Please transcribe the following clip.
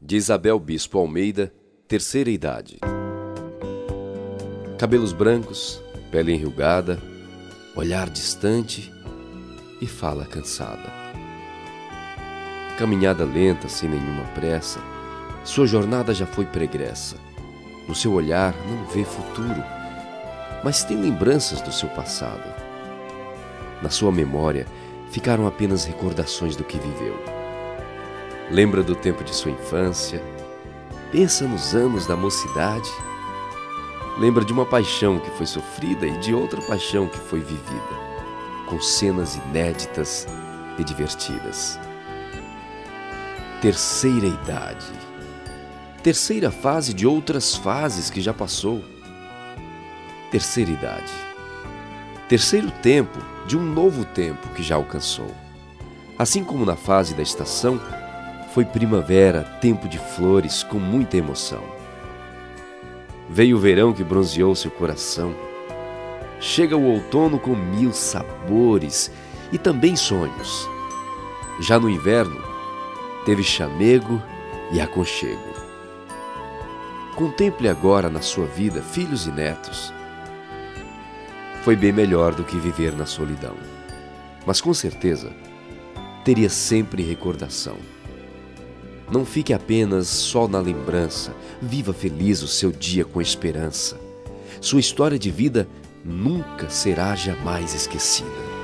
de Isabel Bispo Almeida, terceira idade. Cabelos brancos, pele enrugada, olhar distante e fala cansada. Caminhada lenta, sem nenhuma pressa, sua jornada já foi pregressa. No seu olhar não vê futuro, mas tem lembranças do seu passado. Na sua memória ficaram apenas recordações do que viveu Lembra do tempo de sua infância? Pensa nos anos da mocidade? Lembra de uma paixão que foi sofrida e de outra paixão que foi vivida, com cenas inéditas e divertidas. Terceira idade. Terceira fase de outras fases que já passou. Terceira idade. Terceiro tempo de um novo tempo que já alcançou. Assim como na fase da estação, foi primavera, tempo de flores, com muita emoção. Veio o verão que bronzeou seu coração. Chega o outono com mil sabores e também sonhos. Já no inverno, teve chamego e aconchego. Contemple agora na sua vida filhos e netos. Foi bem melhor do que viver na solidão, mas com certeza teria sempre recordação. Não fique apenas só na lembrança, viva feliz o seu dia com esperança. Sua história de vida nunca será jamais esquecida.